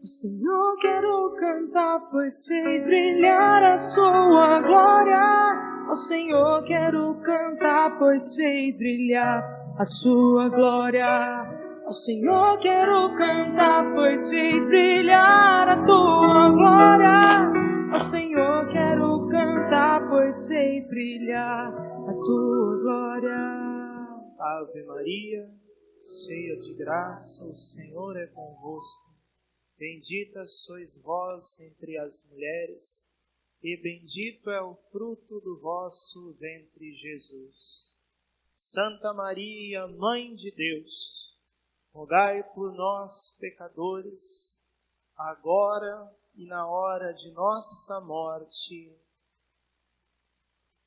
O Senhor quero cantar, pois fez brilhar a sua glória. Ao Senhor quero cantar, pois fez brilhar a sua glória. Ao Senhor quero cantar, pois fez brilhar a tua glória. Ao Senhor quero cantar, pois fez brilhar a tua glória. Ave Maria, cheia de graça, o Senhor é convosco. Bendita sois vós entre as mulheres, e bendito é o fruto do vosso ventre, Jesus. Santa Maria, Mãe de Deus, rogai por nós, pecadores, agora e na hora de nossa morte.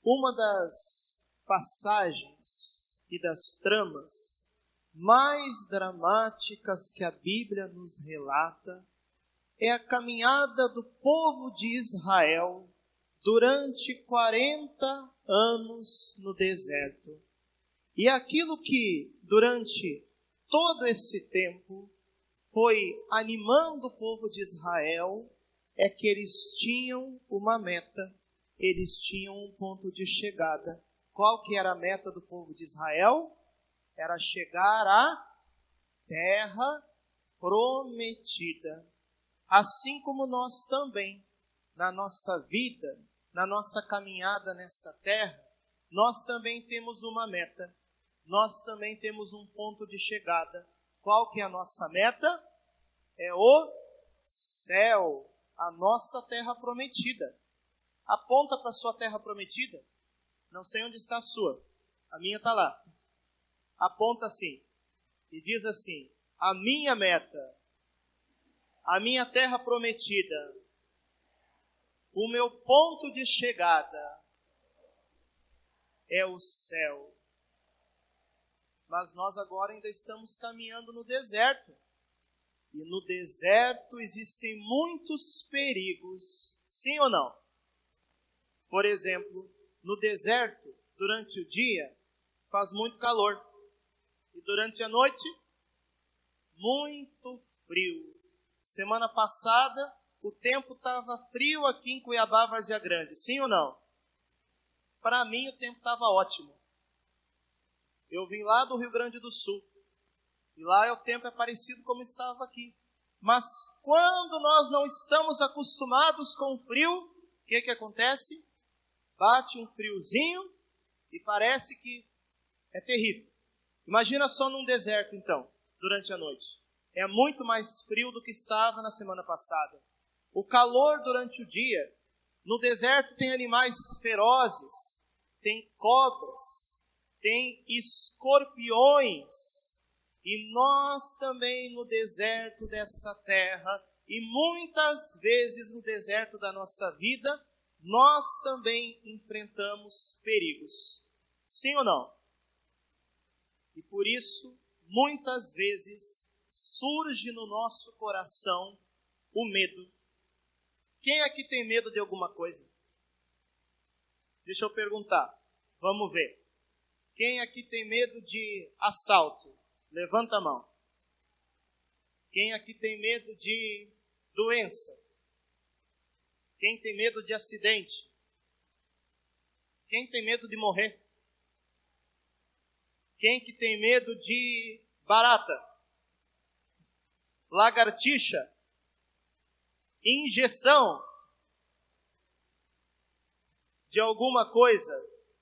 Uma das passagens e das tramas mais dramáticas que a Bíblia nos relata é a caminhada do povo de Israel durante 40 anos no deserto. E aquilo que, durante todo esse tempo, foi animando o povo de Israel é que eles tinham uma meta, eles tinham um ponto de chegada. Qual que era a meta do povo de Israel? Era chegar à terra prometida. Assim como nós também, na nossa vida, na nossa caminhada nessa terra, nós também temos uma meta. Nós também temos um ponto de chegada. Qual que é a nossa meta? É o céu, a nossa terra prometida. Aponta para a sua terra prometida. Não sei onde está a sua. A minha está lá aponta assim e diz assim: A minha meta, a minha terra prometida, o meu ponto de chegada é o céu. Mas nós agora ainda estamos caminhando no deserto. E no deserto existem muitos perigos, sim ou não? Por exemplo, no deserto, durante o dia, faz muito calor. E durante a noite, muito frio. Semana passada, o tempo estava frio aqui em Cuiabá, Vazia Grande. Sim ou não? Para mim, o tempo estava ótimo. Eu vim lá do Rio Grande do Sul. E lá o tempo é parecido como estava aqui. Mas quando nós não estamos acostumados com o frio, o que, que acontece? Bate um friozinho e parece que é terrível. Imagina só num deserto, então, durante a noite. É muito mais frio do que estava na semana passada. O calor durante o dia. No deserto tem animais ferozes, tem cobras, tem escorpiões. E nós também no deserto dessa terra, e muitas vezes no deserto da nossa vida, nós também enfrentamos perigos. Sim ou não? E por isso, muitas vezes, surge no nosso coração o medo. Quem aqui tem medo de alguma coisa? Deixa eu perguntar. Vamos ver. Quem aqui tem medo de assalto? Levanta a mão. Quem aqui tem medo de doença? Quem tem medo de acidente? Quem tem medo de morrer? Quem que tem medo de barata? Lagartixa? Injeção de alguma coisa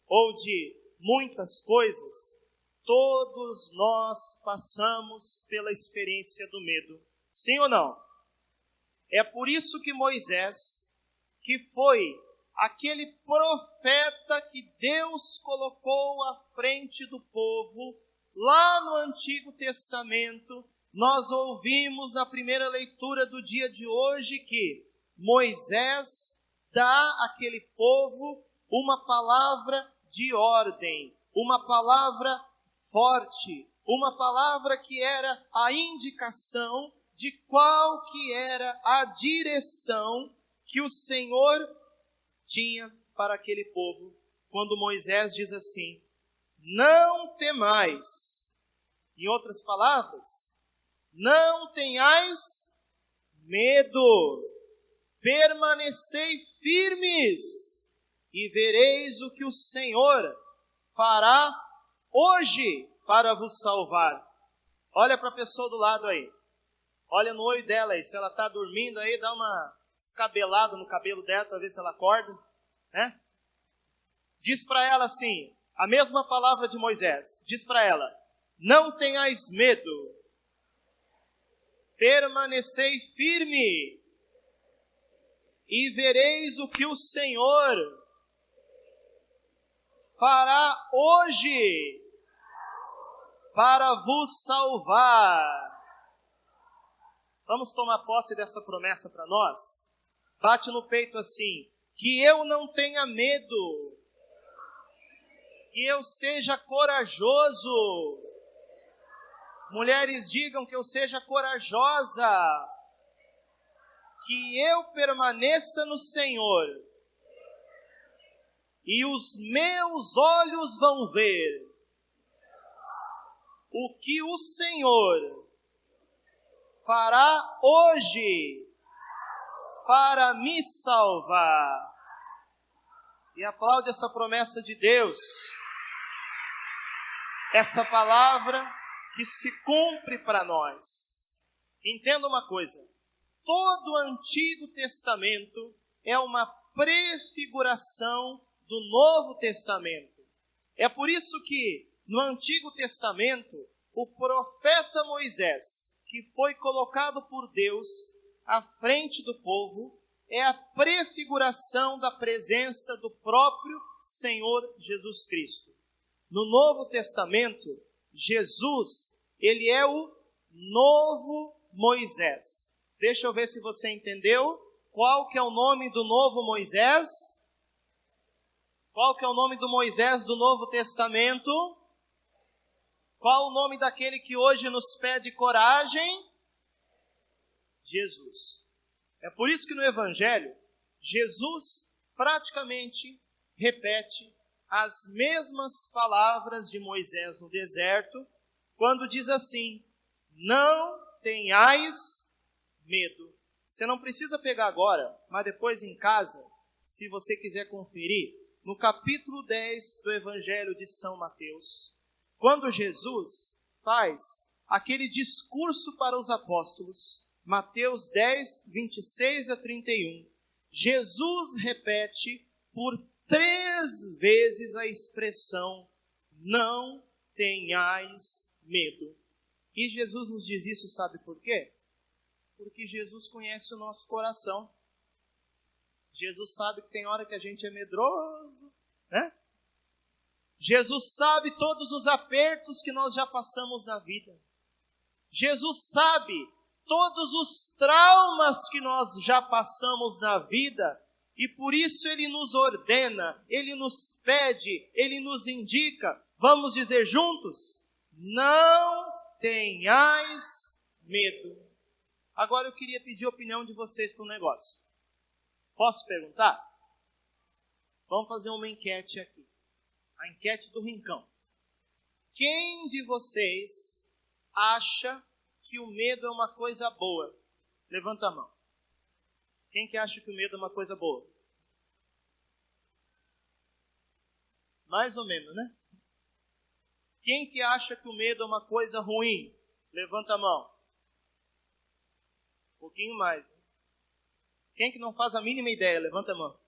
ou de muitas coisas? Todos nós passamos pela experiência do medo. Sim ou não? É por isso que Moisés, que foi aquele profeta que Deus colocou à frente do povo, lá no Antigo Testamento, nós ouvimos na primeira leitura do dia de hoje que Moisés dá àquele povo uma palavra de ordem, uma palavra forte, uma palavra que era a indicação de qual que era a direção que o Senhor tinha para aquele povo quando Moisés diz assim: Não temais. Em outras palavras, não tenhais medo. Permanecei firmes e vereis o que o Senhor fará hoje para vos salvar. Olha para a pessoa do lado aí. Olha no olho dela aí. Se ela está dormindo aí, dá uma escabelada no cabelo dela para ver se ela acorda. Né? Diz para ela assim, a mesma palavra de Moisés. Diz para ela: Não tenhais medo. Permanecei firme e vereis o que o Senhor fará hoje para vos salvar. Vamos tomar posse dessa promessa para nós? Bate no peito assim: que eu não tenha medo, que eu seja corajoso. Mulheres, digam que eu seja corajosa, que eu permaneça no Senhor, e os meus olhos vão ver o que o Senhor fará hoje para me salvar. E aplaude essa promessa de Deus, essa palavra que se cumpre para nós. Entenda uma coisa: todo o Antigo Testamento é uma prefiguração do Novo Testamento. É por isso que no Antigo Testamento, o profeta Moisés, que foi colocado por Deus à frente do povo, é a prefiguração da presença do próprio Senhor Jesus Cristo. No Novo Testamento, Jesus, ele é o novo Moisés. Deixa eu ver se você entendeu. Qual que é o nome do novo Moisés? Qual que é o nome do Moisés do Novo Testamento? Qual o nome daquele que hoje nos pede coragem? Jesus. É por isso que no Evangelho, Jesus praticamente repete as mesmas palavras de Moisés no deserto, quando diz assim: Não tenhais medo. Você não precisa pegar agora, mas depois em casa, se você quiser conferir, no capítulo 10 do Evangelho de São Mateus, quando Jesus faz aquele discurso para os apóstolos, Mateus 10, 26 a 31, Jesus repete por três vezes a expressão: não tenhais medo. E Jesus nos diz isso, sabe por quê? Porque Jesus conhece o nosso coração. Jesus sabe que tem hora que a gente é medroso, né? Jesus sabe todos os apertos que nós já passamos na vida. Jesus sabe todos os traumas que nós já passamos na vida e por isso ele nos ordena, ele nos pede, ele nos indica. Vamos dizer juntos? Não tenhais medo. Agora eu queria pedir a opinião de vocês para um negócio. Posso perguntar? Vamos fazer uma enquete aqui a enquete do Rincão. Quem de vocês acha que o medo é uma coisa boa? Levanta a mão. Quem que acha que o medo é uma coisa boa? Mais ou menos, né? Quem que acha que o medo é uma coisa ruim? Levanta a mão. Um pouquinho mais. Né? Quem que não faz a mínima ideia? Levanta a mão.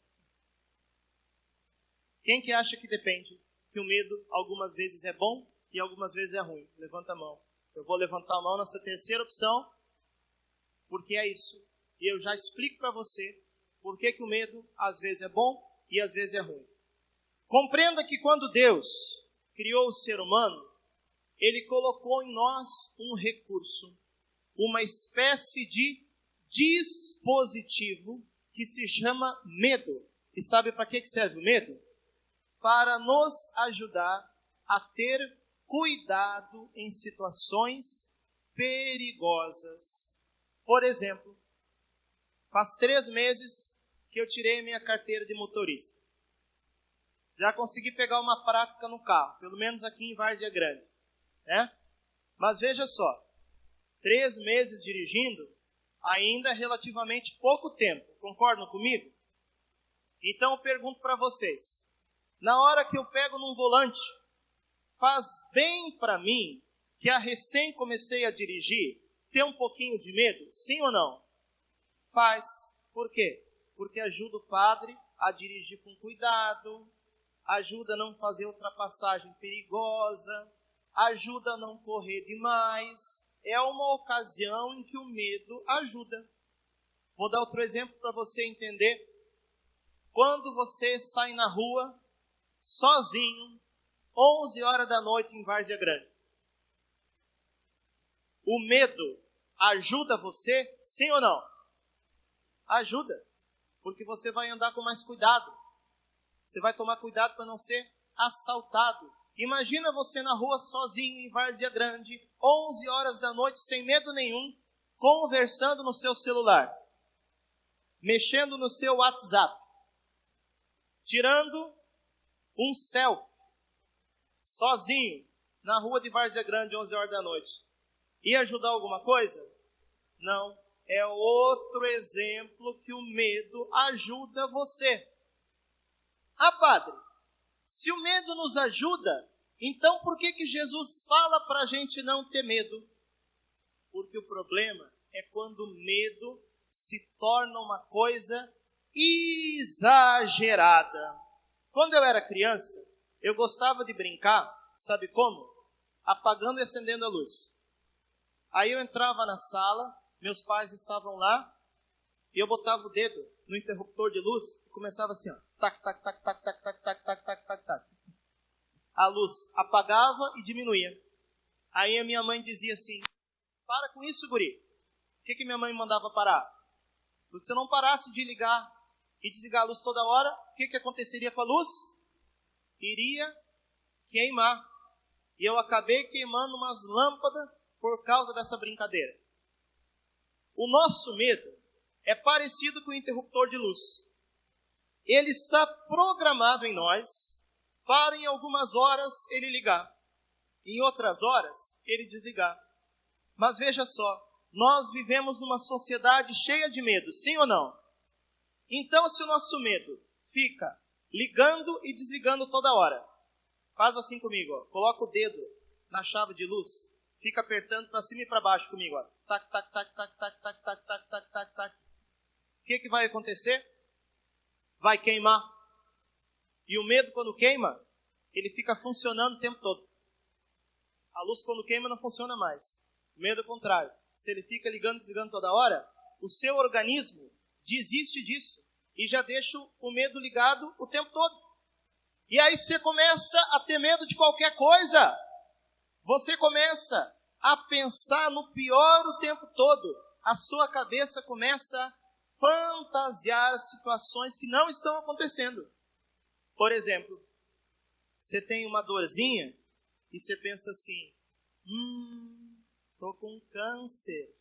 Quem que acha que depende? Que o medo algumas vezes é bom e algumas vezes é ruim? Levanta a mão. Eu vou levantar a mão nessa terceira opção, porque é isso. E eu já explico para você por que, que o medo às vezes é bom e às vezes é ruim. Compreenda que quando Deus criou o ser humano, ele colocou em nós um recurso, uma espécie de dispositivo que se chama medo. E sabe para que serve o medo? Para nos ajudar a ter cuidado em situações perigosas. Por exemplo, faz três meses que eu tirei minha carteira de motorista. Já consegui pegar uma prática no carro, pelo menos aqui em Várzea Grande. Né? Mas veja só, três meses dirigindo, ainda é relativamente pouco tempo. Concordam comigo? Então eu pergunto para vocês: na hora que eu pego num volante, faz bem para mim, que a recém comecei a dirigir, ter um pouquinho de medo? Sim ou não? Faz. Por quê? Porque ajuda o padre a dirigir com cuidado, ajuda a não fazer ultrapassagem perigosa, ajuda a não correr demais. É uma ocasião em que o medo ajuda. Vou dar outro exemplo para você entender. Quando você sai na rua, sozinho, 11 horas da noite em Várzea Grande, o medo ajuda você, sim ou não? Ajuda, porque você vai andar com mais cuidado. Você vai tomar cuidado para não ser assaltado. Imagina você na rua sozinho em Várzea Grande, 11 horas da noite, sem medo nenhum, conversando no seu celular, mexendo no seu WhatsApp, tirando um selfie, sozinho, na rua de Várzea Grande, 11 horas da noite. Ia ajudar alguma coisa? Não. É outro exemplo que o medo ajuda você. Ah, padre, se o medo nos ajuda, então por que, que Jesus fala para a gente não ter medo? Porque o problema é quando o medo se torna uma coisa exagerada. Quando eu era criança, eu gostava de brincar, sabe como? Apagando e acendendo a luz. Aí eu entrava na sala, meus pais estavam lá, e eu botava o dedo no interruptor de luz e começava assim, ó tac, tac, tac, tac, tac, tac, tac, tac, tac, tac, tac. A luz apagava e diminuía. Aí a minha mãe dizia assim: Para com isso, guri. O que, que minha mãe mandava parar? Se eu não parasse de ligar e desligar a luz toda hora, o que, que aconteceria com a luz? Iria queimar. E eu acabei queimando umas lâmpadas por causa dessa brincadeira. O nosso medo é parecido com o interruptor de luz ele está programado em nós para em algumas horas ele ligar, em outras horas ele desligar. Mas veja só, nós vivemos numa sociedade cheia de medo, sim ou não? Então, se o nosso medo fica ligando e desligando toda hora, faz assim comigo, ó. coloca o dedo na chave de luz, fica apertando para cima e para baixo comigo, ó. tac, tac, tac, tac, tac, tac, tac, tac, tac, tac, tac. O que, que vai acontecer? vai queimar. E o medo, quando queima, ele fica funcionando o tempo todo. A luz, quando queima, não funciona mais. O medo é o contrário. Se ele fica ligando e desligando toda hora, o seu organismo desiste disso e já deixa o medo ligado o tempo todo. E aí você começa a ter medo de qualquer coisa. Você começa a pensar no pior o tempo todo. A sua cabeça começa fantasiar situações que não estão acontecendo. Por exemplo, você tem uma dorzinha e você pensa assim: hum, tô com câncer.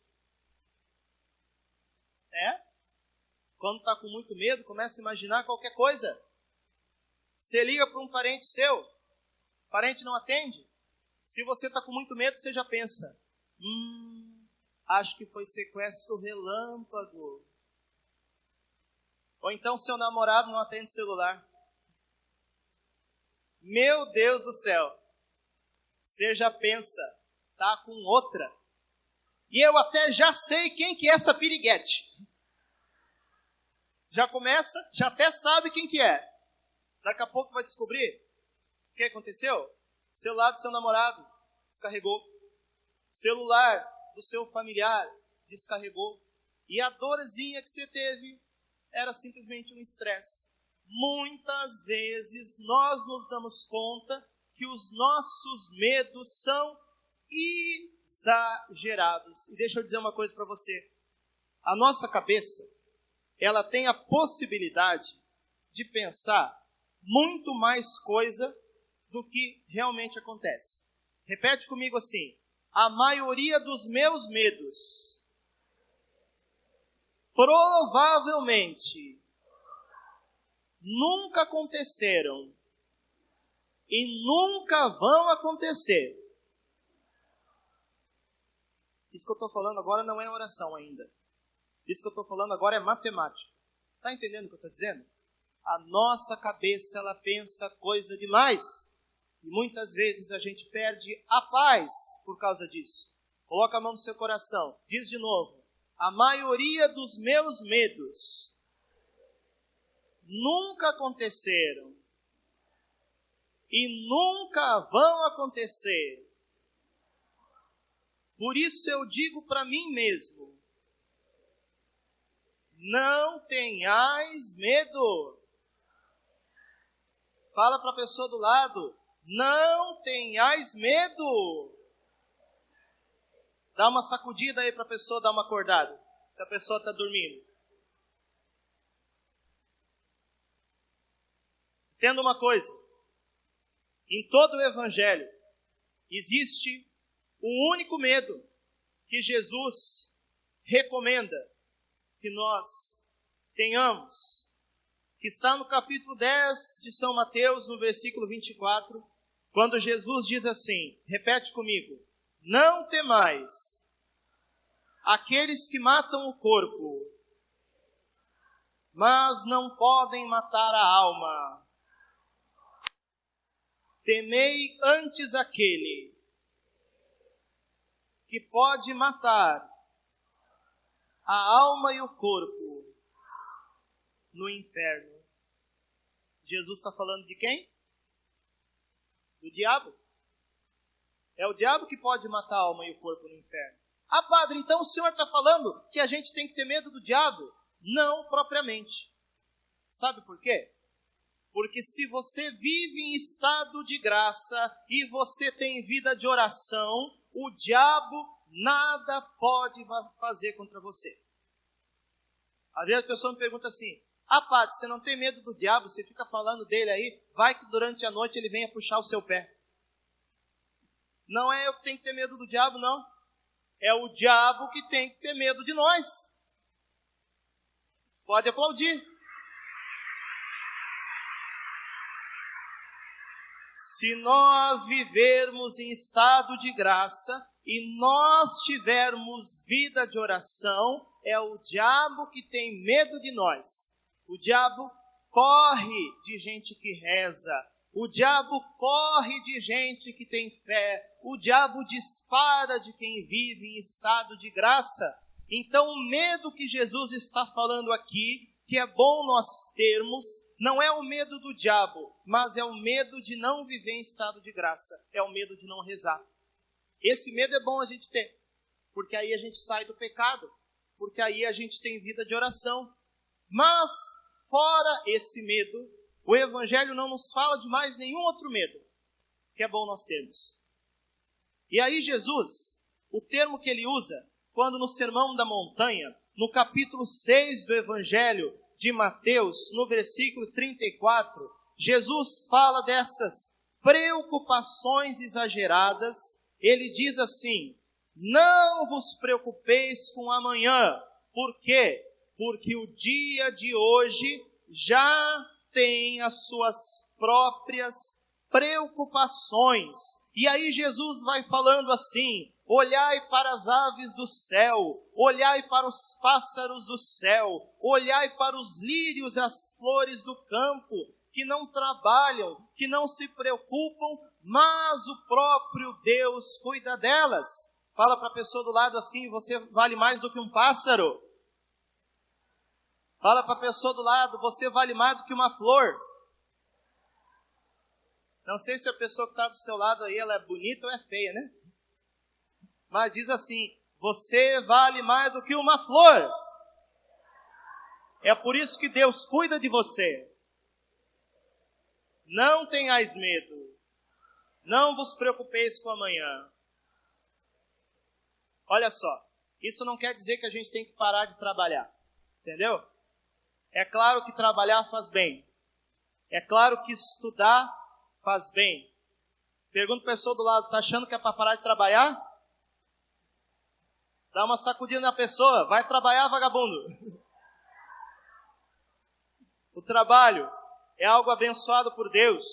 É? Quando está com muito medo, começa a imaginar qualquer coisa. Você liga para um parente seu, parente não atende. Se você está com muito medo, você já pensa: hum, acho que foi sequestro relâmpago. Ou então seu namorado não atende celular. Meu Deus do céu. Você já pensa, tá com outra. E eu até já sei quem que é essa piriguete. Já começa, já até sabe quem que é. Daqui a pouco vai descobrir o que aconteceu. O celular do seu namorado descarregou. O celular do seu familiar descarregou. E a dorzinha que você teve era simplesmente um estresse. Muitas vezes nós nos damos conta que os nossos medos são exagerados. E deixa eu dizer uma coisa para você. A nossa cabeça, ela tem a possibilidade de pensar muito mais coisa do que realmente acontece. Repete comigo assim: a maioria dos meus medos provavelmente nunca aconteceram e nunca vão acontecer. Isso que eu estou falando agora não é oração ainda. Isso que eu estou falando agora é matemática. Está entendendo o que eu estou dizendo? A nossa cabeça ela pensa coisa demais. E muitas vezes a gente perde a paz por causa disso. Coloca a mão no seu coração. Diz de novo. A maioria dos meus medos nunca aconteceram e nunca vão acontecer. Por isso eu digo para mim mesmo: não tenhais medo. Fala para a pessoa do lado: não tenhais medo. Dá uma sacudida aí para a pessoa dar uma acordada. Se a pessoa está dormindo. Entenda uma coisa: em todo o Evangelho existe um único medo que Jesus recomenda que nós tenhamos, que está no capítulo 10 de São Mateus, no versículo 24, quando Jesus diz assim: repete comigo, não temais aqueles que matam o corpo, mas não podem matar a alma. Temei antes aquele que pode matar a alma e o corpo no inferno. Jesus está falando de quem? Do diabo. É o diabo que pode matar a alma e o corpo no inferno. Ah, padre, então o senhor está falando que a gente tem que ter medo do diabo? Não propriamente. Sabe por quê? Porque se você vive em estado de graça e você tem vida de oração, o diabo nada pode fazer contra você. Às vezes a pessoa me pergunta assim: Ah, padre, você não tem medo do diabo? Você fica falando dele aí, vai que durante a noite ele venha puxar o seu pé. Não é eu que tenho que ter medo do diabo, não. É o diabo que tem que ter medo de nós. Pode aplaudir. Se nós vivermos em estado de graça, e nós tivermos vida de oração, é o diabo que tem medo de nós. O diabo corre de gente que reza. O diabo corre de gente que tem fé. O diabo dispara de quem vive em estado de graça. Então, o medo que Jesus está falando aqui, que é bom nós termos, não é o medo do diabo, mas é o medo de não viver em estado de graça. É o medo de não rezar. Esse medo é bom a gente ter, porque aí a gente sai do pecado, porque aí a gente tem vida de oração. Mas, fora esse medo, o Evangelho não nos fala de mais nenhum outro medo que é bom nós termos. E aí, Jesus, o termo que ele usa, quando no Sermão da Montanha, no capítulo 6 do Evangelho de Mateus, no versículo 34, Jesus fala dessas preocupações exageradas ele diz assim: Não vos preocupeis com amanhã. Por quê? Porque o dia de hoje já tem as suas próprias preocupações. E aí Jesus vai falando assim: Olhai para as aves do céu, olhai para os pássaros do céu, olhai para os lírios e as flores do campo, que não trabalham, que não se preocupam, mas o próprio Deus cuida delas. Fala para a pessoa do lado assim: você vale mais do que um pássaro. Fala para a pessoa do lado: você vale mais do que uma flor. Não sei se a pessoa que está do seu lado aí ela é bonita ou é feia, né? Mas diz assim: você vale mais do que uma flor. É por isso que Deus cuida de você. Não tenhais medo. Não vos preocupeis com amanhã. Olha só, isso não quer dizer que a gente tem que parar de trabalhar. Entendeu? É claro que trabalhar faz bem. É claro que estudar faz bem. Pergunta para a pessoa do lado, tá achando que é para parar de trabalhar? Dá uma sacudida na pessoa, vai trabalhar, vagabundo. O trabalho é algo abençoado por Deus.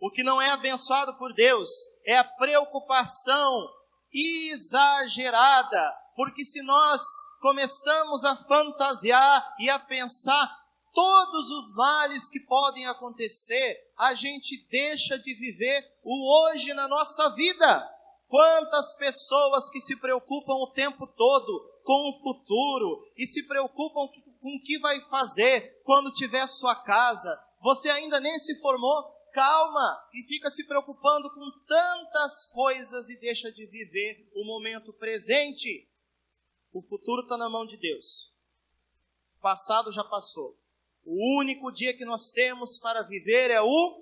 O que não é abençoado por Deus é a preocupação exagerada Porque se nós começamos a fantasiar e a pensar todos os males que podem acontecer, a gente deixa de viver o hoje na nossa vida. Quantas pessoas que se preocupam o tempo todo com o futuro e se preocupam com o que vai fazer quando tiver sua casa. Você ainda nem se formou, calma e fica se preocupando com tantas coisas e deixa de viver o momento presente. O futuro está na mão de Deus. O passado já passou. O único dia que nós temos para viver é o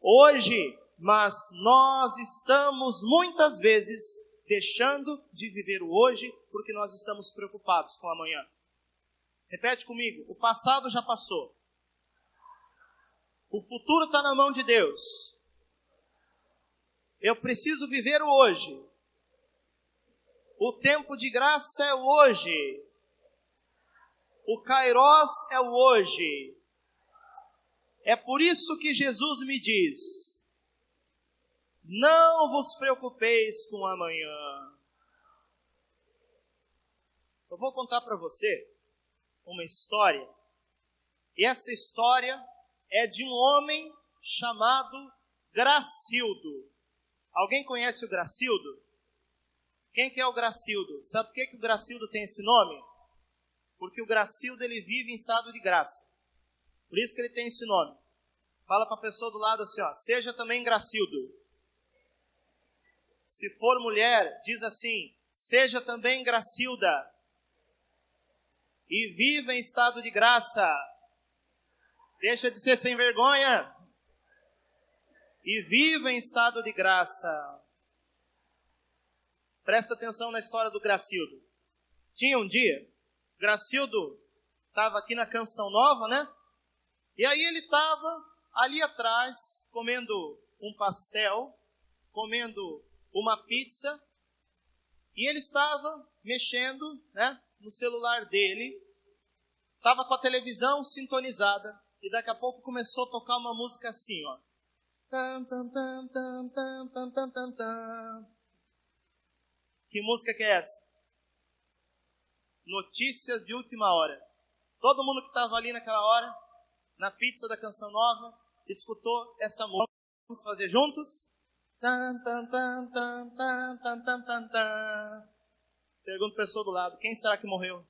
hoje. Mas nós estamos muitas vezes deixando de viver o hoje porque nós estamos preocupados com o amanhã. Repete comigo: o passado já passou. O futuro está na mão de Deus. Eu preciso viver o hoje. O tempo de graça é o hoje. O Kairos é o hoje. É por isso que Jesus me diz: Não vos preocupeis com amanhã. Eu vou contar para você uma história. E essa história é de um homem chamado Gracildo. Alguém conhece o Gracildo? Quem que é o Gracildo? Sabe por que, que o Gracildo tem esse nome? Porque o Gracildo ele vive em estado de graça. Por isso que ele tem esse nome. Fala para a pessoa do lado assim, ó, seja também Gracildo. Se for mulher, diz assim, seja também Gracilda. E viva em estado de graça. Deixa de ser sem vergonha. E viva em estado de graça. Presta atenção na história do Gracildo. Tinha um dia, Gracildo estava aqui na Canção Nova, né? E aí ele estava ali atrás, comendo um pastel, comendo uma pizza, e ele estava mexendo, né, no celular dele, estava com a televisão sintonizada, e daqui a pouco começou a tocar uma música assim, ó. Que música que é essa? Notícias de última hora. Todo mundo que estava ali naquela hora, na pizza da canção nova, escutou essa música. Vamos fazer juntos? Pergunta a pessoa do lado: quem será que morreu?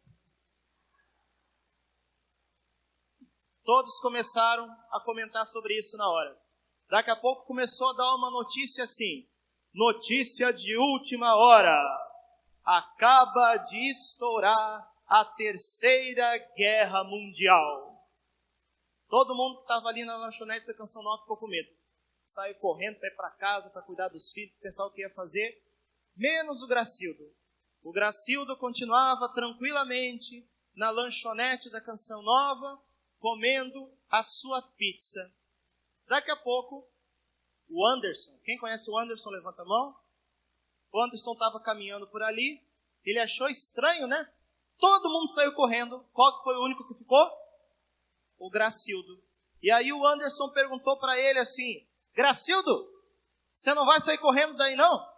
Todos começaram a comentar sobre isso na hora. Daqui a pouco começou a dar uma notícia assim: Notícia de última hora. Acaba de estourar a terceira guerra mundial. Todo mundo que estava ali na lanchonete da Canção Nova ficou com medo. Saiu correndo para ir para casa, para cuidar dos filhos, pensar o que ia fazer. Menos o Gracildo. O Gracildo continuava tranquilamente na lanchonete da Canção Nova, comendo a sua pizza. Daqui a pouco, o Anderson. Quem conhece o Anderson, levanta a mão. O Anderson estava caminhando por ali. Ele achou estranho, né? Todo mundo saiu correndo. Qual foi o único que ficou? O Gracildo. E aí o Anderson perguntou para ele assim: Gracildo, você não vai sair correndo daí não?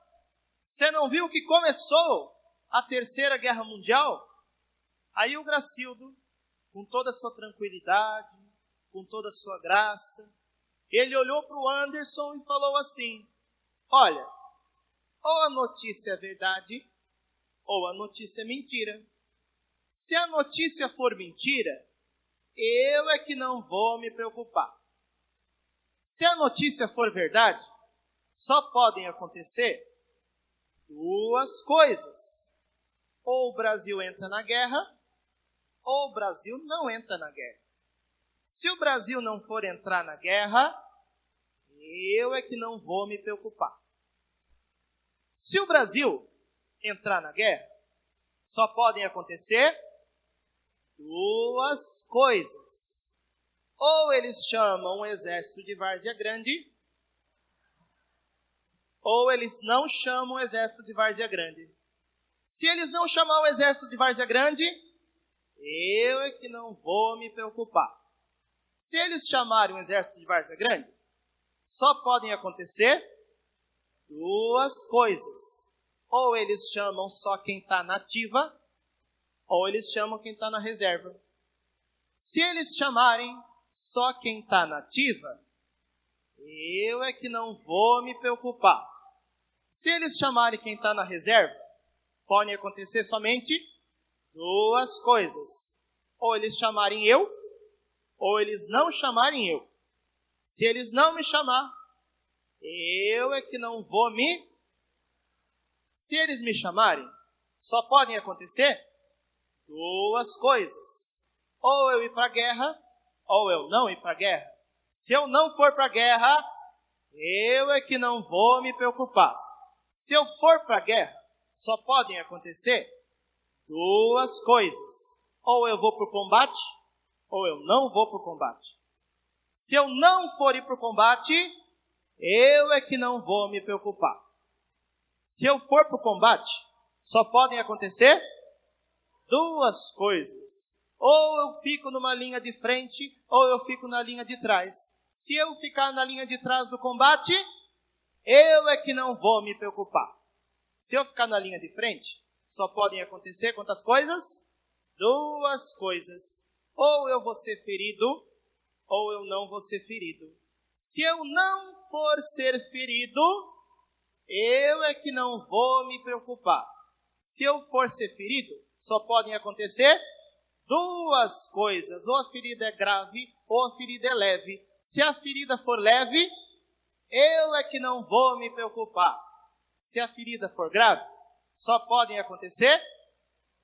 Você não viu que começou a terceira guerra mundial? Aí o Gracildo, com toda a sua tranquilidade, com toda a sua graça, ele olhou para o Anderson e falou assim: Olha, ou a notícia é verdade, ou a notícia é mentira. Se a notícia for mentira, eu é que não vou me preocupar. Se a notícia for verdade, só podem acontecer duas coisas. Ou o Brasil entra na guerra, ou o Brasil não entra na guerra. Se o Brasil não for entrar na guerra, eu é que não vou me preocupar. Se o Brasil entrar na guerra, só podem acontecer duas coisas. Ou eles chamam o exército de Várzea Grande, ou eles não chamam o exército de Várzea Grande. Se eles não chamar o exército de Várzea Grande, eu é que não vou me preocupar. Se eles chamarem o exército de Várzea Grande, só podem acontecer duas coisas. ou eles chamam só quem está na ativa, ou eles chamam quem está na reserva. Se eles chamarem só quem está na ativa, eu é que não vou me preocupar. Se eles chamarem quem está na reserva, podem acontecer somente duas coisas. Ou eles chamarem eu, ou eles não chamarem eu. Se eles não me chamar, eu é que não vou me. Se eles me chamarem, só podem acontecer duas coisas: ou eu ir para a guerra, ou eu não ir para a guerra. Se eu não for para a guerra, eu é que não vou me preocupar. Se eu for para a guerra, só podem acontecer duas coisas: ou eu vou para o combate, ou eu não vou para o combate. Se eu não for ir para o combate, eu é que não vou me preocupar. Se eu for para o combate, só podem acontecer duas coisas. Ou eu fico numa linha de frente, ou eu fico na linha de trás. Se eu ficar na linha de trás do combate, eu é que não vou me preocupar. Se eu ficar na linha de frente, só podem acontecer quantas coisas? Duas coisas. Ou eu vou ser ferido, ou eu não vou ser ferido. Se eu não for ser ferido, eu é que não vou me preocupar. Se eu for ser ferido, só podem acontecer duas coisas: ou a ferida é grave, ou a ferida é leve. Se a ferida for leve, eu é que não vou me preocupar. Se a ferida for grave, só podem acontecer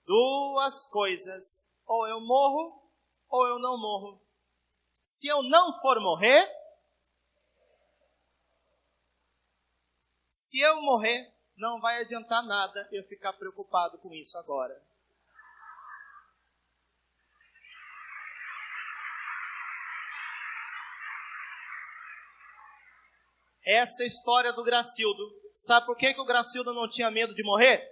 duas coisas: ou eu morro, ou eu não morro. Se eu não for morrer, se eu morrer, não vai adiantar nada eu ficar preocupado com isso agora. Essa é a história do Gracildo. Sabe por que, que o Gracildo não tinha medo de morrer?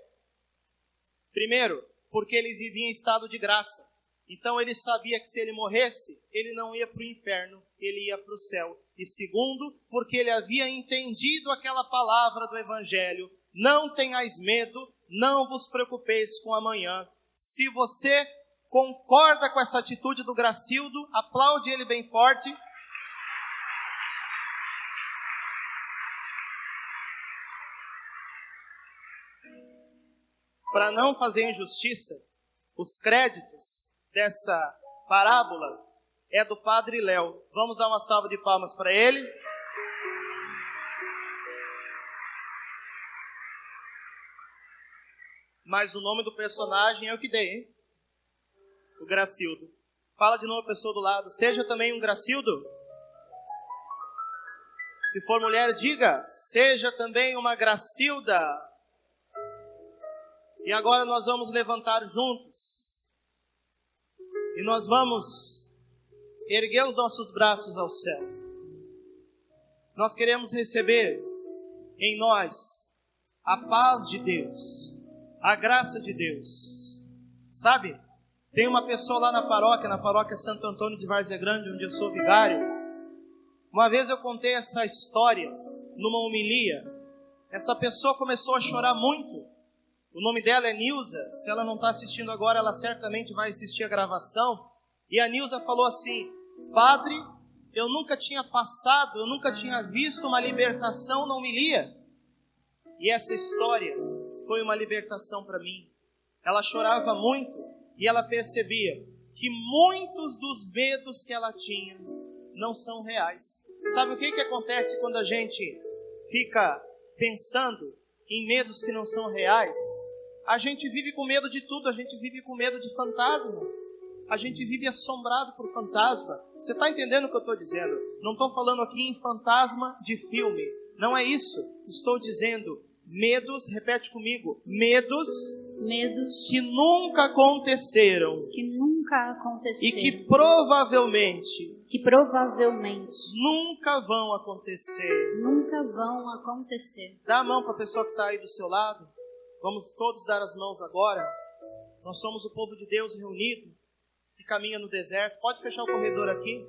Primeiro, porque ele vivia em estado de graça. Então ele sabia que se ele morresse, ele não ia para o inferno, ele ia para o céu. E segundo, porque ele havia entendido aquela palavra do Evangelho: não tenhais medo, não vos preocupeis com amanhã. Se você concorda com essa atitude do Gracildo, aplaude ele bem forte. Para não fazer injustiça, os créditos dessa parábola é do Padre Léo. Vamos dar uma salva de palmas para ele. Mas o nome do personagem é o que dei, hein? O Gracildo. Fala de novo a pessoa do lado. Seja também um Gracildo. Se for mulher, diga: seja também uma Gracilda. E agora nós vamos levantar juntos e nós vamos erguer os nossos braços ao céu. Nós queremos receber em nós a paz de Deus, a graça de Deus. Sabe? Tem uma pessoa lá na paróquia, na paróquia Santo Antônio de Várzea Grande, onde eu sou vigário. Uma vez eu contei essa história numa homilia. Essa pessoa começou a chorar muito o nome dela é Nilza. Se ela não está assistindo agora, ela certamente vai assistir a gravação. E a Nilza falou assim: Padre, eu nunca tinha passado, eu nunca tinha visto uma libertação na homilia. E essa história foi uma libertação para mim. Ela chorava muito e ela percebia que muitos dos medos que ela tinha não são reais. Sabe o que, que acontece quando a gente fica pensando em medos que não são reais? A gente vive com medo de tudo, a gente vive com medo de fantasma. A gente vive assombrado por fantasma. Você está entendendo o que eu estou dizendo? Não estou falando aqui em fantasma de filme. Não é isso. Estou dizendo medos, repete comigo, medos, medos que nunca aconteceram, que nunca aconteceram e que provavelmente, que provavelmente nunca vão acontecer, nunca vão acontecer. Dá a mão para a pessoa que está aí do seu lado. Vamos todos dar as mãos agora. Nós somos o povo de Deus reunido que caminha no deserto. Pode fechar o corredor aqui.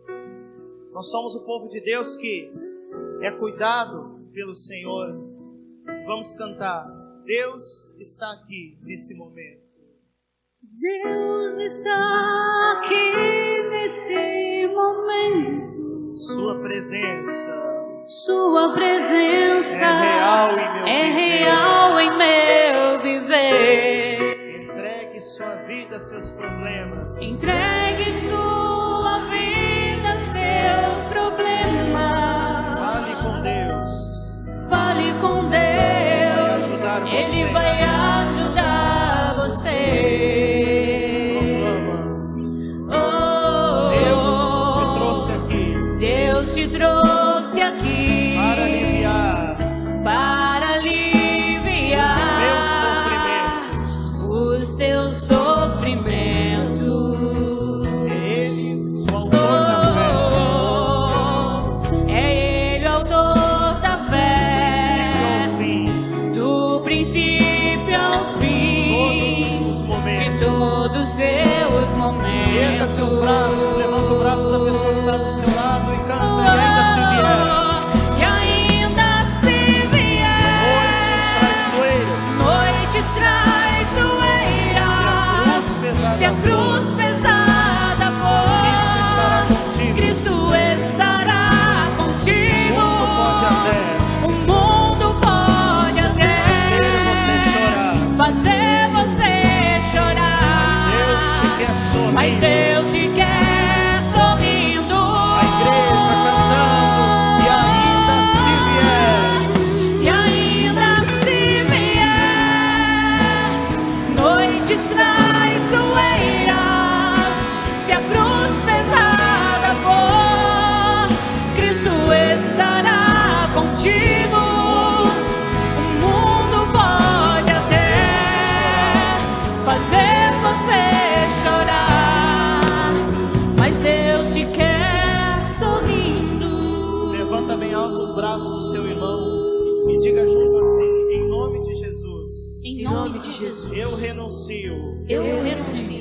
Nós somos o povo de Deus que é cuidado pelo Senhor. Vamos cantar. Deus está aqui nesse momento. Deus está aqui nesse momento. Sua presença Sua presença é real em meu é viver. real em meu viver. Entregue sua vida, seus problemas. Entregue sua vida, seus problemas. Fale com Deus. Fale com Deus. ajudar você. Ele vai ajudar você. Aqui para aliviar para aliviar os meus sofrimentos. os teus sofrimentos. É Ele o autor da fé. É Ele o autor da fé, Do princípio ao do princípio ao fim, fim, todos os de todos os seus momentos. Erga seus braços, levanta o braço da pessoa que está do seu lado Krishna.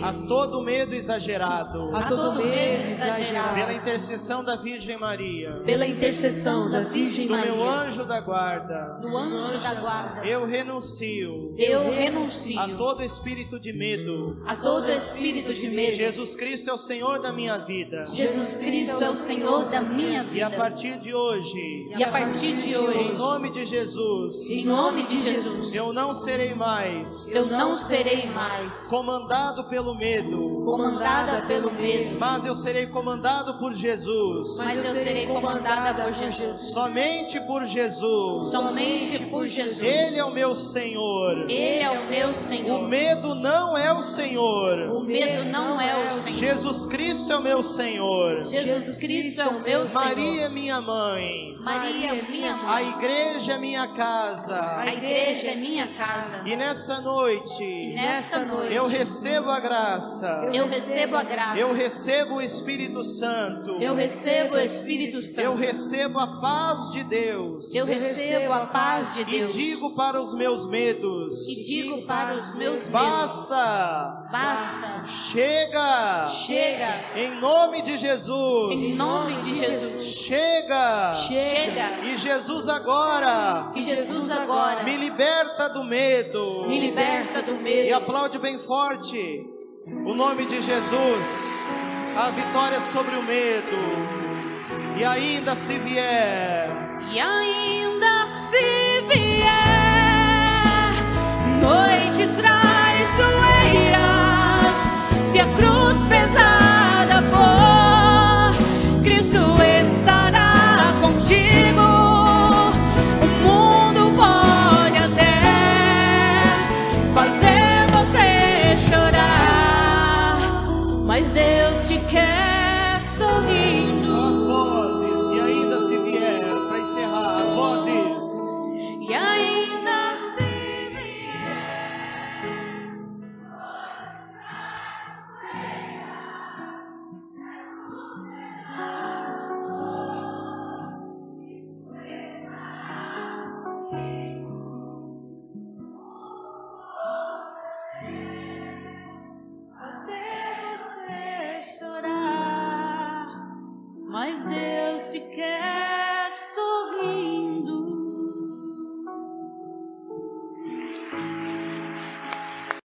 at todo medo exagerado a todo medo exagerado pela intercessão da Virgem Maria, pela intercessão da Virgem do meu Maria, anjo da guarda. do anjo da guarda. Eu renuncio Eu renuncio a todo espírito de medo. a todo espírito de medo. Jesus Cristo é o Senhor da minha vida. Jesus Cristo é o Senhor da minha E a vida. partir de hoje, E a partir de hoje, em nome de Jesus, em nome de Jesus, eu não serei mais eu não serei mais comandado pelo medo, comandada pelo medo, mas eu serei comandado por Jesus. mas eu serei comandada por Jesus. Somente por Jesus. Somente por Jesus. Ele é o meu Senhor. Ele é o meu O Senhor. medo não é o Senhor. O medo não é o Senhor. Jesus Cristo é o meu Senhor. Jesus Cristo é o meu Senhor. Maria é minha mãe. Maria é minha A mãe. igreja é minha casa. A igreja é minha casa. E nessa E noite nesta noite eu recebo a graça. eu recebo a graça. Eu recebo o Espírito Santo. Eu recebo o Espírito Eu Santo. recebo a paz de Deus. Eu recebo a paz de E Deus. digo para os meus medos: E digo para os meus medos. basta, Basta. chega, Chega. em nome de Jesus. Em nome de Jesus. Chega. Chega. E Jesus agora Que Jesus agora me liberta do medo. me liberta do E medo. aplaude bem forte o nome de Jesus. A vitória sobre o medo. E ainda se vier, E ainda